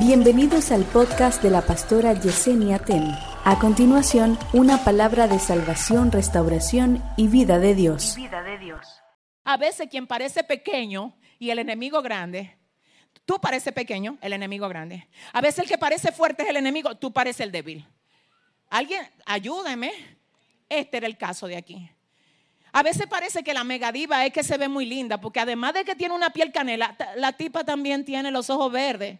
Bienvenidos al podcast de la pastora Yesenia Ten. A continuación, una palabra de salvación, restauración y vida de Dios. vida de Dios. A veces quien parece pequeño y el enemigo grande, tú pareces pequeño, el enemigo grande. A veces el que parece fuerte es el enemigo, tú pareces el débil. Alguien, ayúdame. Este era el caso de aquí. A veces parece que la megadiva es que se ve muy linda, porque además de que tiene una piel canela, la tipa también tiene los ojos verdes.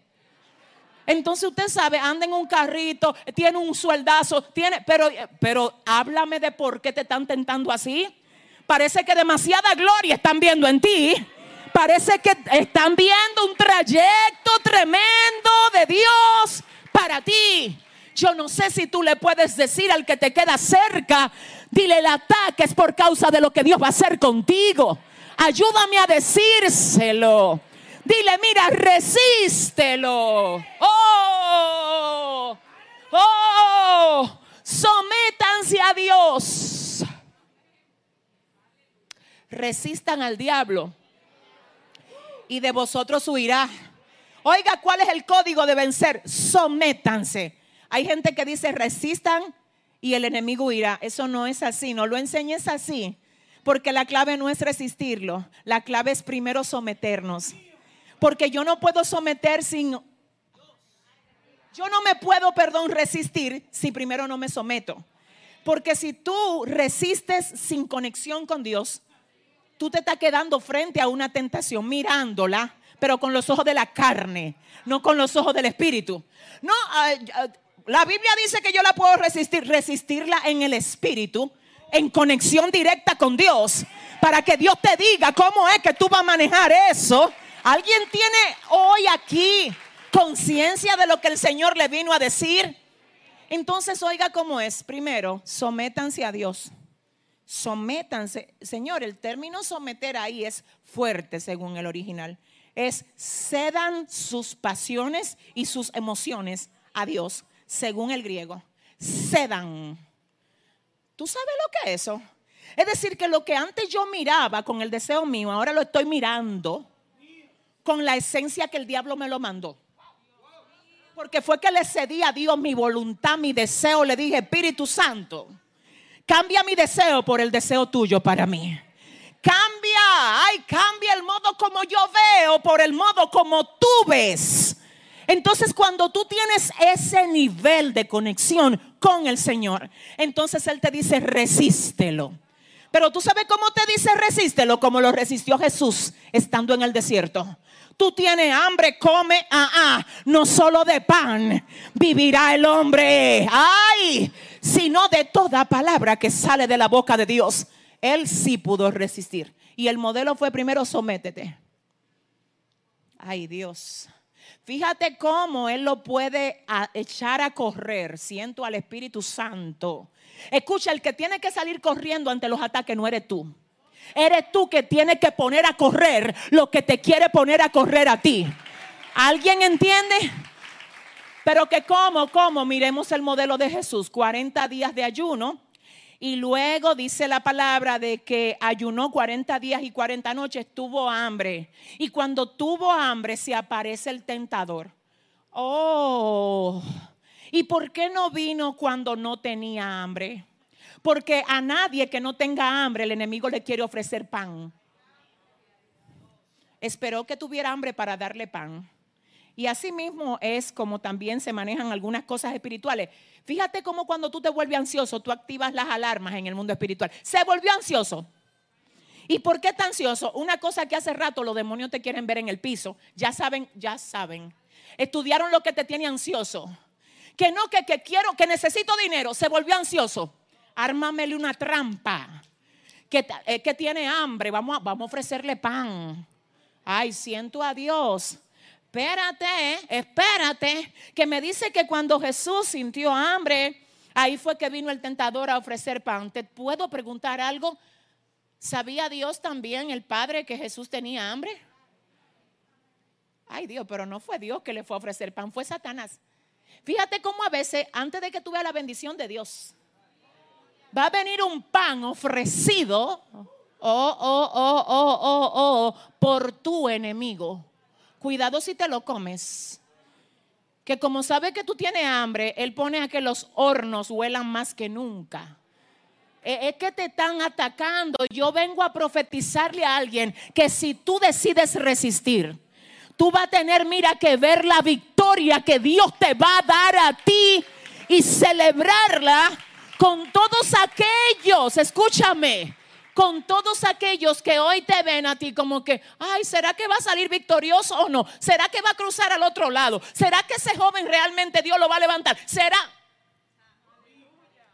Entonces usted sabe, anda en un carrito, tiene un sueldazo, tiene, pero, pero háblame de por qué te están tentando así. Parece que demasiada gloria están viendo en ti. Parece que están viendo un trayecto tremendo de Dios para ti. Yo no sé si tú le puedes decir al que te queda cerca, dile el ataque es por causa de lo que Dios va a hacer contigo. Ayúdame a decírselo. Dile, mira, resístelo. Oh, oh, sométanse a Dios. Resistan al diablo y de vosotros huirá. Oiga, ¿cuál es el código de vencer? Sométanse. Hay gente que dice resistan y el enemigo huirá. Eso no es así, no lo enseñes así. Porque la clave no es resistirlo, la clave es primero someternos. Porque yo no puedo someter sin... Yo no me puedo, perdón, resistir si primero no me someto. Porque si tú resistes sin conexión con Dios, tú te estás quedando frente a una tentación, mirándola, pero con los ojos de la carne, no con los ojos del espíritu. No, la Biblia dice que yo la puedo resistir, resistirla en el espíritu, en conexión directa con Dios, para que Dios te diga cómo es que tú vas a manejar eso ¿Alguien tiene hoy aquí conciencia de lo que el Señor le vino a decir? Entonces, oiga cómo es. Primero, sométanse a Dios. Sométanse. Señor, el término someter ahí es fuerte según el original. Es cedan sus pasiones y sus emociones a Dios, según el griego. Cedan. ¿Tú sabes lo que es eso? Es decir, que lo que antes yo miraba con el deseo mío, ahora lo estoy mirando con la esencia que el diablo me lo mandó. Porque fue que le cedí a Dios mi voluntad, mi deseo. Le dije, Espíritu Santo, cambia mi deseo por el deseo tuyo para mí. Cambia, ay, cambia el modo como yo veo por el modo como tú ves. Entonces cuando tú tienes ese nivel de conexión con el Señor, entonces Él te dice, resístelo. Pero tú sabes cómo te dice resístelo, como lo resistió Jesús estando en el desierto. Tú tienes hambre, come, ah, ah, no solo de pan vivirá el hombre, ay, sino de toda palabra que sale de la boca de Dios. Él sí pudo resistir. Y el modelo fue primero sométete. Ay Dios. Fíjate cómo Él lo puede echar a correr. Siento al Espíritu Santo. Escucha, el que tiene que salir corriendo ante los ataques no eres tú. Eres tú que tienes que poner a correr lo que te quiere poner a correr a ti. ¿Alguien entiende? Pero que como, como, miremos el modelo de Jesús, 40 días de ayuno. Y luego dice la palabra de que ayunó 40 días y 40 noches, tuvo hambre. Y cuando tuvo hambre se aparece el tentador. Oh, ¿y por qué no vino cuando no tenía hambre? Porque a nadie que no tenga hambre el enemigo le quiere ofrecer pan. Esperó que tuviera hambre para darle pan. Y así mismo es como también se manejan algunas cosas espirituales. Fíjate cómo cuando tú te vuelves ansioso, tú activas las alarmas en el mundo espiritual. Se volvió ansioso. ¿Y por qué tan ansioso? Una cosa que hace rato los demonios te quieren ver en el piso. Ya saben, ya saben. Estudiaron lo que te tiene ansioso. Que no, que, que quiero, que necesito dinero. Se volvió ansioso ármamele una trampa. Que, eh, que tiene hambre, vamos vamos a ofrecerle pan. Ay, siento a Dios. Espérate, espérate, que me dice que cuando Jesús sintió hambre, ahí fue que vino el tentador a ofrecer pan. ¿Te puedo preguntar algo? ¿Sabía Dios también, el Padre, que Jesús tenía hambre? Ay Dios, pero no fue Dios que le fue a ofrecer pan, fue Satanás. Fíjate cómo a veces, antes de que tuve la bendición de Dios, va a venir un pan ofrecido, oh, oh, oh, oh, oh, oh, por tu enemigo. Cuidado si te lo comes. que como sabe que tú tienes hambre, Él pone a que los hornos huelan más que nunca. E, es que te están atacando. Yo vengo a profetizarle a alguien que si tú decides resistir, tú vas a tener, mira, que ver la victoria que Dios te va a dar a ti y celebrarla con todos aquellos, escúchame, con todos aquellos que hoy te ven a ti como que, ay, ¿será que va a salir victorioso o no? ¿Será que va a cruzar al otro lado? ¿Será que ese joven realmente Dios lo va a levantar? ¿Será?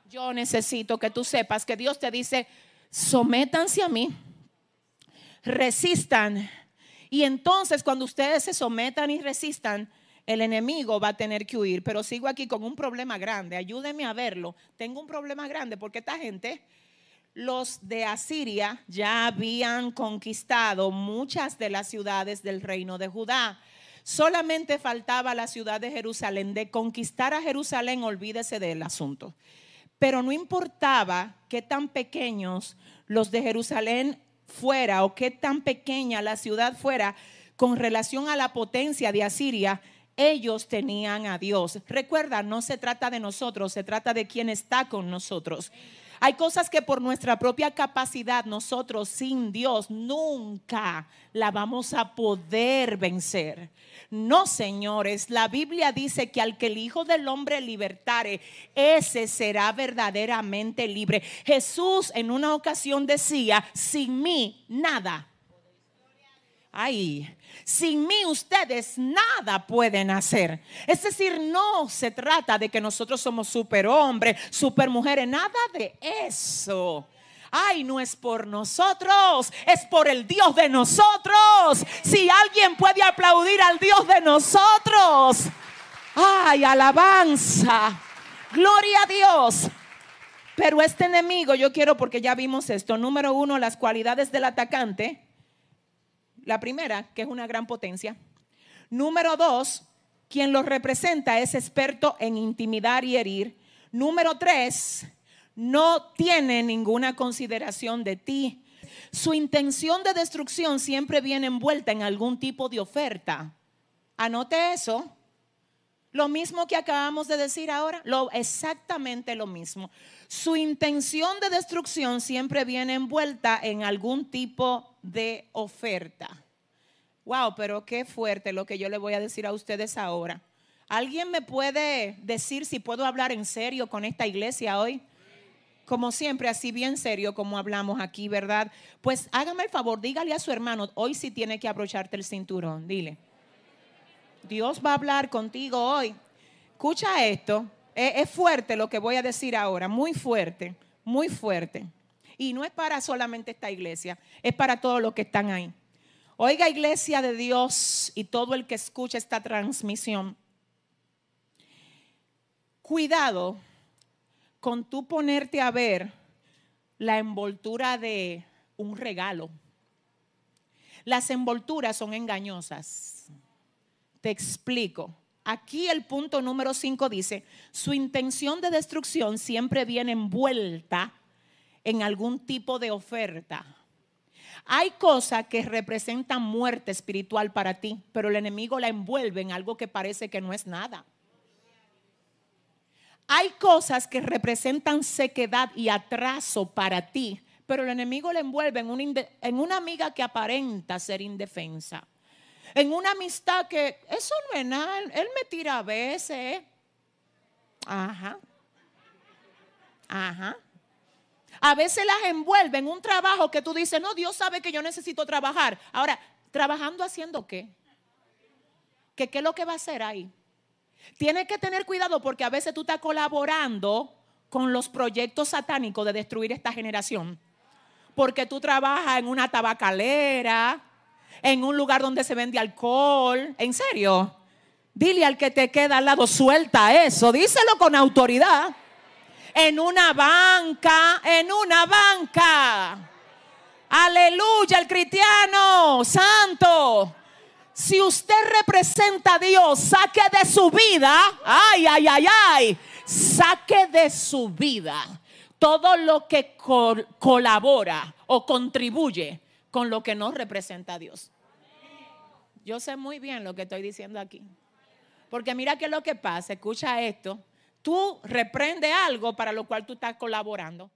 Yo necesito que tú sepas que Dios te dice, sométanse a mí, resistan. Y entonces cuando ustedes se sometan y resistan, el enemigo va a tener que huir. Pero sigo aquí con un problema grande. Ayúdenme a verlo. Tengo un problema grande porque esta gente los de Asiria ya habían conquistado muchas de las ciudades del reino de Judá. Solamente faltaba la ciudad de Jerusalén. De conquistar a Jerusalén, olvídese del asunto. Pero no importaba qué tan pequeños los de Jerusalén fuera o qué tan pequeña la ciudad fuera con relación a la potencia de Asiria, ellos tenían a Dios. Recuerda, no se trata de nosotros, se trata de quien está con nosotros. Hay cosas que por nuestra propia capacidad nosotros sin Dios nunca la vamos a poder vencer. No, señores, la Biblia dice que al que el Hijo del Hombre libertare, ese será verdaderamente libre. Jesús en una ocasión decía, sin mí nada. Ay, sin mí ustedes nada pueden hacer. Es decir, no se trata de que nosotros somos superhombres, supermujeres, nada de eso. Ay, no es por nosotros, es por el Dios de nosotros. Si alguien puede aplaudir al Dios de nosotros. Ay, alabanza. Gloria a Dios. Pero este enemigo, yo quiero porque ya vimos esto. Número uno, las cualidades del atacante. La primera, que es una gran potencia. Número dos, quien lo representa es experto en intimidar y herir. Número tres, no tiene ninguna consideración de ti. Su intención de destrucción siempre viene envuelta en algún tipo de oferta. Anote eso. Lo mismo que acabamos de decir ahora, lo exactamente lo mismo. Su intención de destrucción siempre viene envuelta en algún tipo de oferta. Wow, pero qué fuerte lo que yo le voy a decir a ustedes ahora. ¿Alguien me puede decir si puedo hablar en serio con esta iglesia hoy? Como siempre, así bien serio como hablamos aquí, ¿verdad? Pues hágame el favor, dígale a su hermano, hoy sí tiene que abrocharte el cinturón, dile. Dios va a hablar contigo hoy. Escucha esto, es fuerte lo que voy a decir ahora, muy fuerte, muy fuerte. Y no es para solamente esta iglesia, es para todos los que están ahí. Oiga iglesia de Dios y todo el que escucha esta transmisión, cuidado con tú ponerte a ver la envoltura de un regalo. Las envolturas son engañosas. Te explico. Aquí el punto número 5 dice, su intención de destrucción siempre viene envuelta en algún tipo de oferta. Hay cosas que representan muerte espiritual para ti, pero el enemigo la envuelve en algo que parece que no es nada. Hay cosas que representan sequedad y atraso para ti, pero el enemigo la envuelve en una, en una amiga que aparenta ser indefensa. En una amistad que eso no es nada, él me tira a veces. Ajá. Ajá. A veces las envuelve en un trabajo que tú dices, no, Dios sabe que yo necesito trabajar. Ahora, ¿trabajando haciendo qué? ¿Qué, qué es lo que va a hacer ahí? Tienes que tener cuidado porque a veces tú estás colaborando con los proyectos satánicos de destruir esta generación. Porque tú trabajas en una tabacalera, en un lugar donde se vende alcohol. ¿En serio? Dile al que te queda al lado, suelta eso. Díselo con autoridad en una banca, en una banca. Aleluya, el cristiano santo. Si usted representa a Dios, saque de su vida, ay, ay, ay, ay, saque de su vida todo lo que colabora o contribuye con lo que no representa a Dios. Yo sé muy bien lo que estoy diciendo aquí. Porque mira qué es lo que pasa, escucha esto. Tú reprende algo para lo cual tú estás colaborando.